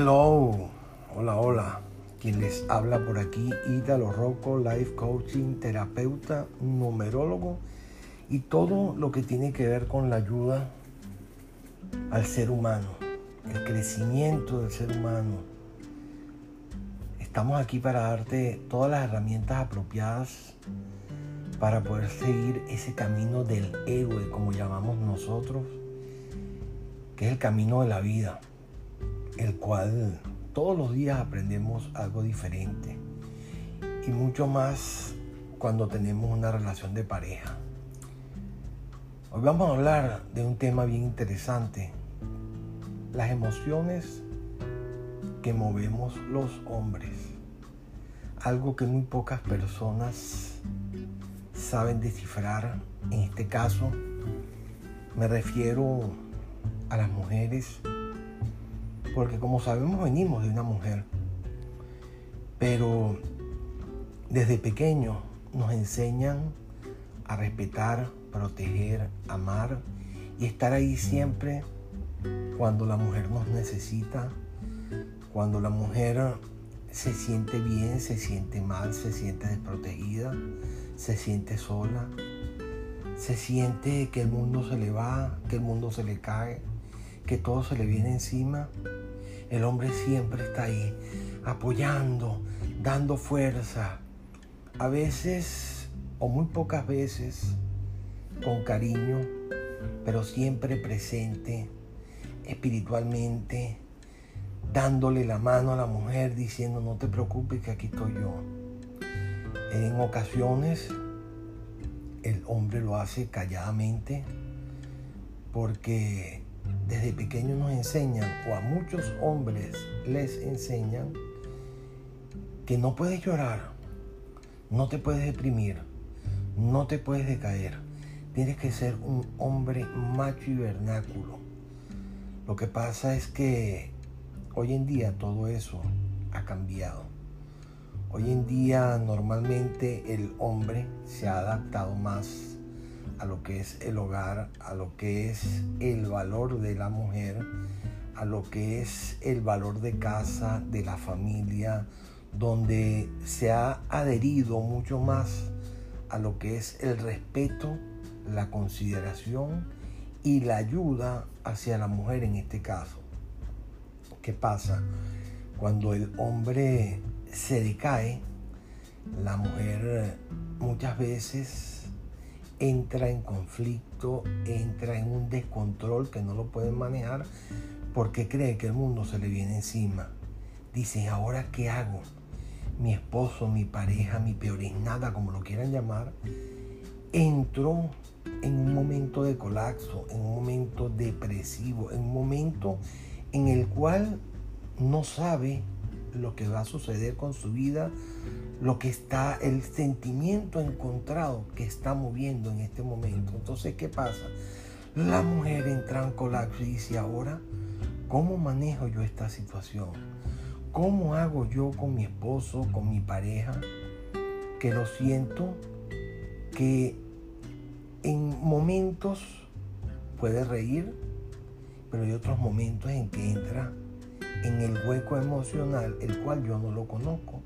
Hello, hola, hola. Quien les habla por aquí, Ítalo Rocco, life coaching, terapeuta, numerólogo y todo lo que tiene que ver con la ayuda al ser humano, el crecimiento del ser humano. Estamos aquí para darte todas las herramientas apropiadas para poder seguir ese camino del héroe, como llamamos nosotros, que es el camino de la vida, el cual todos los días aprendemos algo diferente y mucho más cuando tenemos una relación de pareja. Hoy vamos a hablar de un tema bien interesante, las emociones que movemos los hombres, algo que muy pocas personas saben descifrar. En este caso me refiero a las mujeres, porque como sabemos venimos de una mujer, pero desde pequeños nos enseñan a respetar, proteger, amar y estar ahí siempre cuando la mujer nos necesita, cuando la mujer se siente bien, se siente mal, se siente desprotegida, se siente sola, se siente que el mundo se le va, que el mundo se le cae, que todo se le viene encima. El hombre siempre está ahí, apoyando, dando fuerza. A veces, o muy pocas veces, con cariño, pero siempre presente espiritualmente, dándole la mano a la mujer, diciendo, no te preocupes que aquí estoy yo. En ocasiones el hombre lo hace calladamente porque desde pequeño nos enseñan, o a muchos hombres les enseñan, que no puedes llorar, no te puedes deprimir, no te puedes decaer. Tienes que ser un hombre macho y vernáculo. Lo que pasa es que hoy en día todo eso ha cambiado. Hoy en día normalmente el hombre se ha adaptado más a lo que es el hogar, a lo que es el valor de la mujer, a lo que es el valor de casa, de la familia, donde se ha adherido mucho más a lo que es el respeto, la consideración y la ayuda hacia la mujer en este caso. ¿Qué pasa? Cuando el hombre se decae, la mujer muchas veces entra en conflicto, entra en un descontrol que no lo puede manejar porque cree que el mundo se le viene encima. Dice, ¿ahora qué hago? Mi esposo, mi pareja, mi peor es nada, como lo quieran llamar, entró en un momento de colapso, en un momento depresivo, en un momento en el cual no sabe lo que va a suceder con su vida, lo que está, el sentimiento encontrado que está moviendo en este momento. Entonces, ¿qué pasa? La mujer entra en colapso y dice, ahora, ¿cómo manejo yo esta situación? ¿Cómo hago yo con mi esposo, con mi pareja? Que lo siento, que en momentos puede reír, pero hay otros momentos en que entra en el hueco emocional, el cual yo no lo conozco.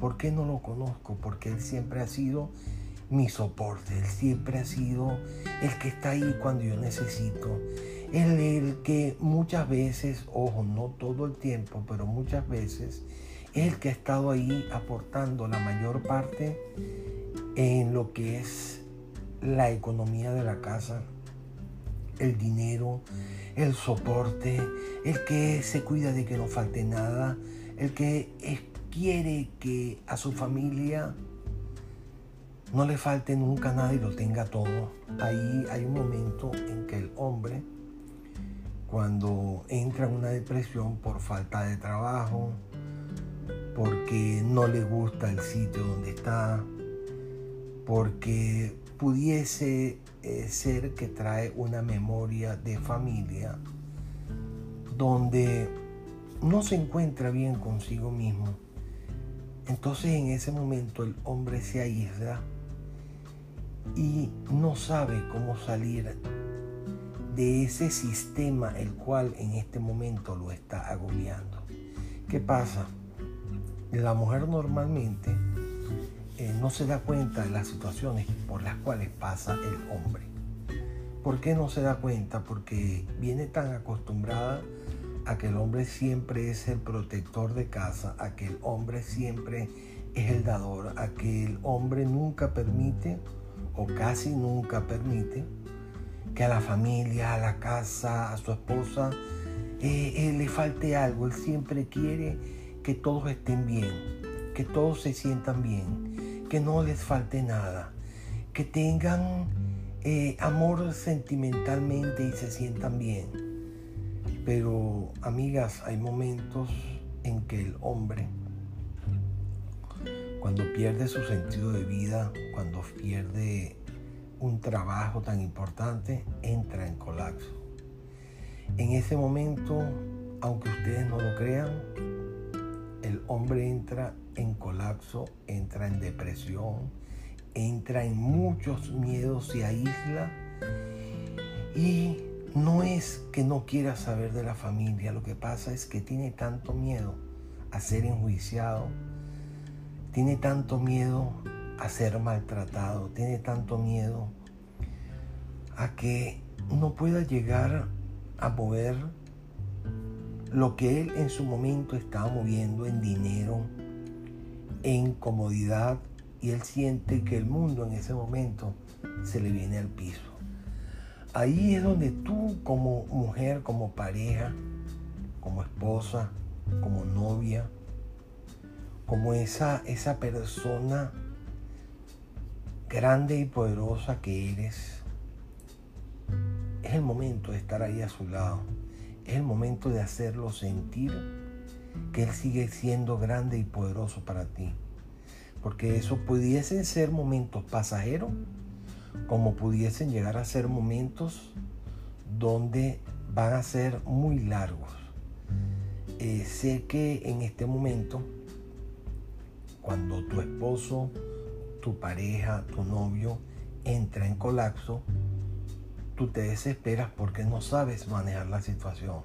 ¿Por qué no lo conozco? Porque Él siempre ha sido mi soporte, Él siempre ha sido el que está ahí cuando yo necesito. Él es el que muchas veces, ojo, no todo el tiempo, pero muchas veces, es el que ha estado ahí aportando la mayor parte en lo que es la economía de la casa, el dinero, el soporte, el que se cuida de que no falte nada, el que quiere que a su familia no le falte nunca nada y lo tenga todo. Ahí hay un momento en que el hombre, cuando entra en una depresión por falta de trabajo, porque no le gusta el sitio donde está, porque pudiese eh, ser que trae una memoria de familia donde no se encuentra bien consigo mismo. Entonces en ese momento el hombre se aísla y no sabe cómo salir de ese sistema el cual en este momento lo está agobiando. ¿Qué pasa? La mujer normalmente eh, no se da cuenta de las situaciones por las cuales pasa el hombre. ¿Por qué no se da cuenta? Porque viene tan acostumbrada a que el hombre siempre es el protector de casa, a que el hombre siempre es el dador, a que el hombre nunca permite o casi nunca permite que a la familia, a la casa, a su esposa eh, eh, le falte algo. Él siempre quiere que todos estén bien, que todos se sientan bien, que no les falte nada, que tengan eh, amor sentimentalmente y se sientan bien. Pero, amigas, hay momentos en que el hombre, cuando pierde su sentido de vida, cuando pierde un trabajo tan importante, entra en colapso. En ese momento, aunque ustedes no lo crean, el hombre entra en colapso, entra en depresión, entra en muchos miedos, se aísla. Y no es que no quiera saber de la familia, lo que pasa es que tiene tanto miedo a ser enjuiciado, tiene tanto miedo a ser maltratado, tiene tanto miedo a que no pueda llegar a mover lo que él en su momento estaba moviendo en dinero, en comodidad, y él siente que el mundo en ese momento se le viene al piso. Ahí es donde tú como mujer, como pareja, como esposa, como novia, como esa, esa persona grande y poderosa que eres, es el momento de estar ahí a su lado. Es el momento de hacerlo sentir que Él sigue siendo grande y poderoso para ti porque eso pudiesen ser momentos pasajeros, como pudiesen llegar a ser momentos donde van a ser muy largos. Eh, sé que en este momento, cuando tu esposo, tu pareja, tu novio entra en colapso, tú te desesperas porque no sabes manejar la situación.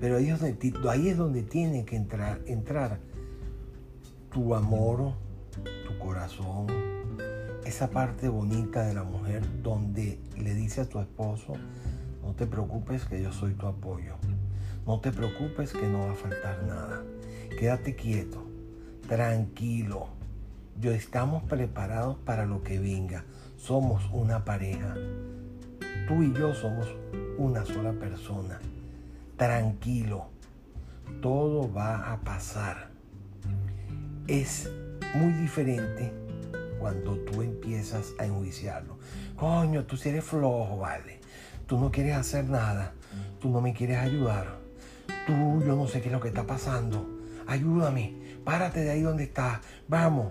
Pero ahí es donde, ahí es donde tiene que entrar, entrar tu amor, tu corazón, esa parte bonita de la mujer donde le dice a tu esposo, no te preocupes que yo soy tu apoyo, no te preocupes que no va a faltar nada, quédate quieto, tranquilo, yo estamos preparados para lo que venga, somos una pareja, tú y yo somos una sola persona, tranquilo, todo va a pasar. Es muy diferente cuando tú empiezas a enjuiciarlo. Coño, tú si eres flojo, vale. Tú no quieres hacer nada. Tú no me quieres ayudar. Tú, yo no sé qué es lo que está pasando. Ayúdame. Párate de ahí donde estás. Vamos.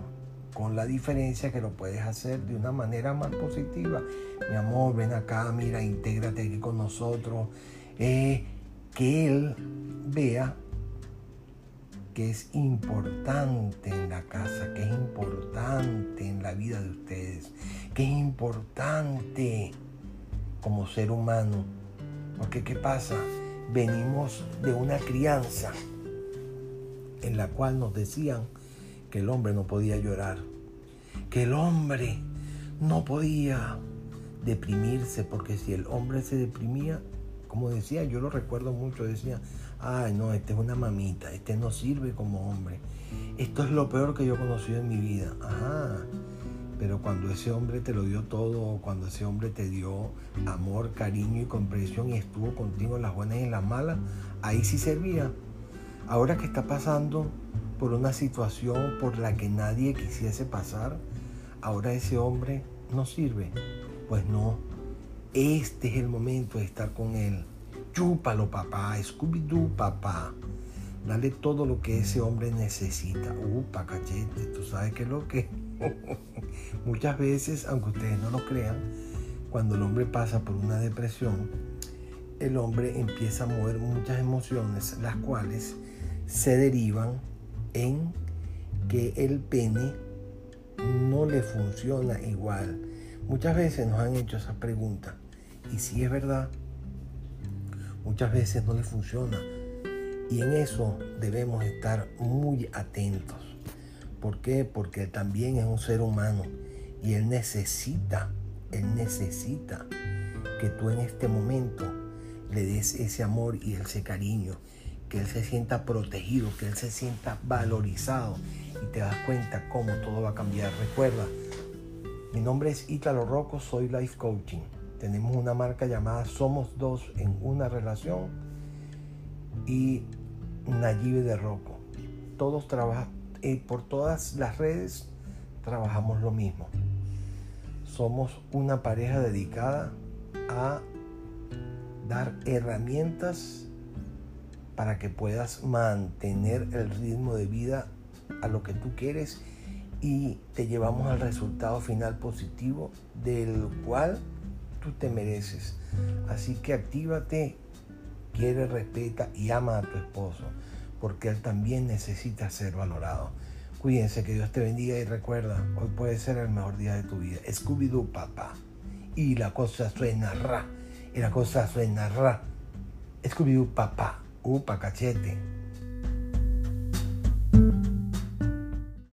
Con la diferencia que lo puedes hacer de una manera más positiva. Mi amor, ven acá, mira, intégrate aquí con nosotros. Eh, que él vea que es importante en la casa, que es importante en la vida de ustedes, que es importante como ser humano. Porque ¿qué pasa? Venimos de una crianza en la cual nos decían que el hombre no podía llorar, que el hombre no podía deprimirse, porque si el hombre se deprimía, como decía, yo lo recuerdo mucho, decía, ay no, este es una mamita, este no sirve como hombre. Esto es lo peor que yo he conocido en mi vida. Ajá. Pero cuando ese hombre te lo dio todo, cuando ese hombre te dio amor, cariño y comprensión y estuvo contigo en las buenas y en las malas, ahí sí servía. Ahora que está pasando por una situación por la que nadie quisiese pasar, ahora ese hombre no sirve. Pues no, este es el momento de estar con él. Chúpalo, papá. Scooby-Doo, papá. Dale todo lo que ese hombre necesita. Upa, cachete. Tú sabes que es lo que. Muchas veces, aunque ustedes no lo crean, cuando el hombre pasa por una depresión, el hombre empieza a mover muchas emociones, las cuales se derivan en que el pene no le funciona igual. Muchas veces nos han hecho esa pregunta. Y si es verdad, muchas veces no le funciona. Y en eso debemos estar muy atentos. ¿Por qué? Porque también es un ser humano y él necesita, él necesita que tú en este momento le des ese amor y ese cariño, que él se sienta protegido, que él se sienta valorizado y te das cuenta cómo todo va a cambiar. Recuerda, mi nombre es Italo Rocco, soy Life Coaching. Tenemos una marca llamada Somos Dos en una relación y Nayibe de Rocco. Todos trabajan, eh, por todas las redes trabajamos lo mismo. Somos una pareja dedicada a dar herramientas para que puedas mantener el ritmo de vida a lo que tú quieres y te llevamos al resultado final positivo del cual tú te mereces. Así que actívate, quiere, respeta y ama a tu esposo, porque él también necesita ser valorado. Cuídense, que Dios te bendiga y recuerda, hoy puede ser el mejor día de tu vida. Scooby-Doo, papá. Y la cosa suena ra. Y la cosa suena ra. Scooby-Doo, papá. Upa, cachete.